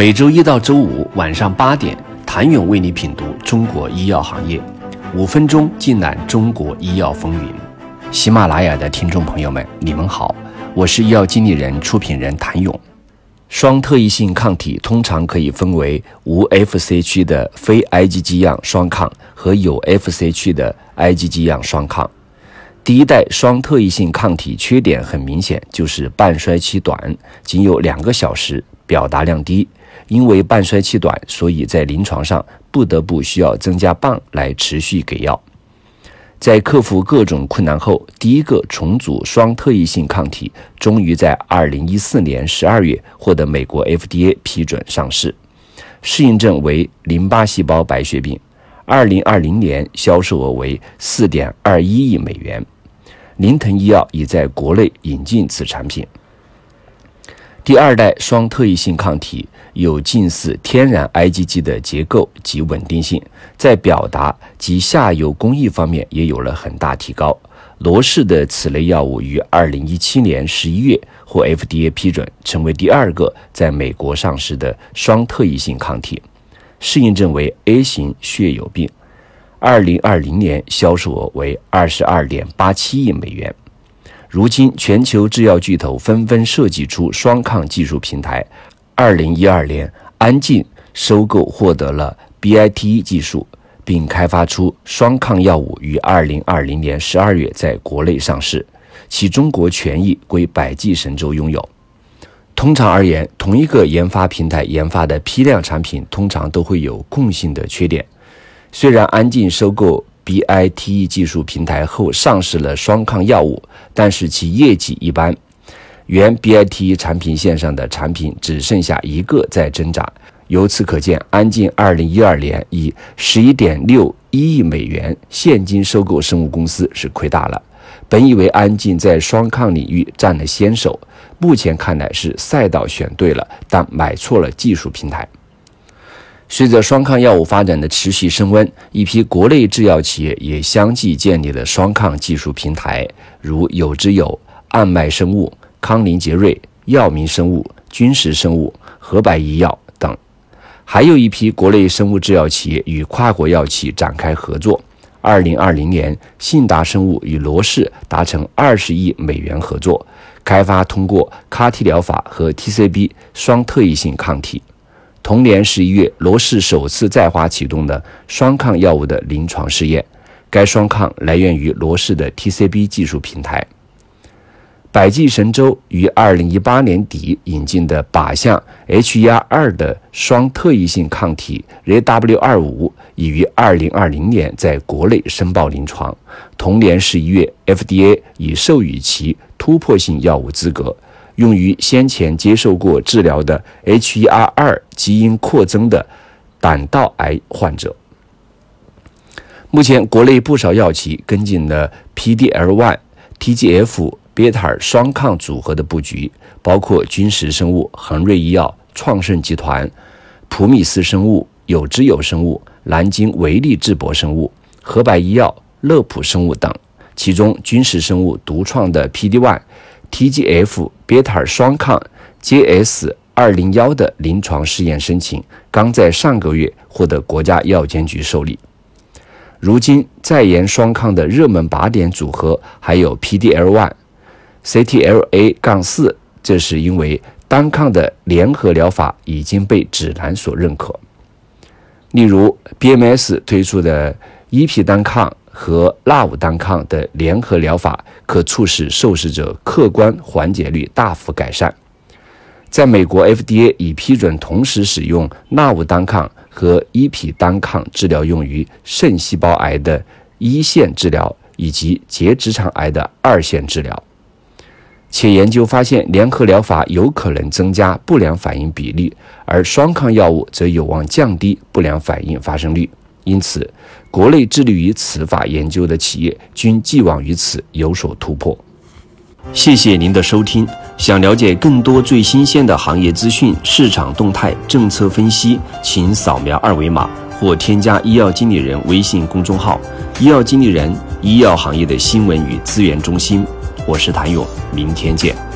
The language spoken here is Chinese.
每周一到周五晚上八点，谭勇为你品读中国医药行业，五分钟尽览中国医药风云。喜马拉雅的听众朋友们，你们好，我是医药经理人、出品人谭勇。双特异性抗体通常可以分为无 Fc 区的非 IgG 样双抗和有 Fc 区的 IgG 样双抗。第一代双特异性抗体缺点很明显，就是半衰期短，仅有两个小时，表达量低。因为半衰期短，所以在临床上不得不需要增加磅来持续给药。在克服各种困难后，第一个重组双特异性抗体终于在二零一四年十二月获得美国 FDA 批准上市。适应症为淋巴细胞白血病，二零二零年销售额为四点二一亿美元。林腾医药已在国内引进此产品。第二代双特异性抗体有近似天然 IgG 的结构及稳定性，在表达及下游工艺方面也有了很大提高。罗氏的此类药物于二零一七年十一月获 FDA 批准，成为第二个在美国上市的双特异性抗体。适应症为 A 型血友病，二零二零年销售额为二十二点八七亿美元。如今，全球制药巨头纷纷设计出双抗技术平台。二零一二年，安进收购获得了 BITE 技术，并开发出双抗药物，于二零二零年十二月在国内上市，其中国权益归百济神州拥有。通常而言，同一个研发平台研发的批量产品通常都会有共性的缺点。虽然安进收购。BITE 技术平台后上市了双抗药物，但是其业绩一般。原 BITE 产品线上的产品只剩下一个在挣扎。由此可见，安进2012年以11.61亿美元现金收购生物公司是亏大了。本以为安进在双抗领域占了先手，目前看来是赛道选对了，但买错了技术平台。随着双抗药物发展的持续升温，一批国内制药企业也相继建立了双抗技术平台，如有之友、岸脉生物、康宁杰瑞、药明生物、君实生物、和百医药等。还有一批国内生物制药企业与跨国药企展开合作。二零二零年，信达生物与罗氏达成二十亿美元合作，开发通过 CAR-T 疗法和 TCB 双特异性抗体。同年十一月，罗氏首次在华启动的双抗药物的临床试验。该双抗来源于罗氏的 TCB 技术平台。百济神州于二零一八年底引进的靶向 HER2 的双特异性抗体 ZW25，已于二零二零年在国内申报临床。同年十一月，FDA 已授予其突破性药物资格。用于先前接受过治疗的 HER2 基因扩增的胆道癌患者。目前，国内不少药企跟进了 PDL1、TGF 贝塔双抗组合的布局，包括君实生物、恒瑞医药、创盛集团、普米斯生物、有之有生物、南京维利智博生物、河百医药、乐普生物等。其中，君实生物独创的 PD1。TGF 贝塔双抗 JS 二零幺的临床试验申请刚在上个月获得国家药监局受理。如今在研双抗的热门靶点组合还有 PDL1、CTLA- 杠四，这是因为单抗的联合疗法已经被指南所认可。例如 BMS 推出的 EP 单抗。和纳武单抗的联合疗法可促使受试者客观缓解率大幅改善。在美国，FDA 已批准同时使用纳武单抗和伊匹单抗治疗用于肾细胞癌的一线治疗以及结直肠癌的二线治疗。且研究发现，联合疗法有可能增加不良反应比例，而双抗药物则有望降低不良反应发生率。因此，国内致力于此法研究的企业均寄望于此有所突破。谢谢您的收听。想了解更多最新鲜的行业资讯、市场动态、政策分析，请扫描二维码或添加医药经理人微信公众号“医药经理人”——医药行业的新闻与资源中心。我是谭勇，明天见。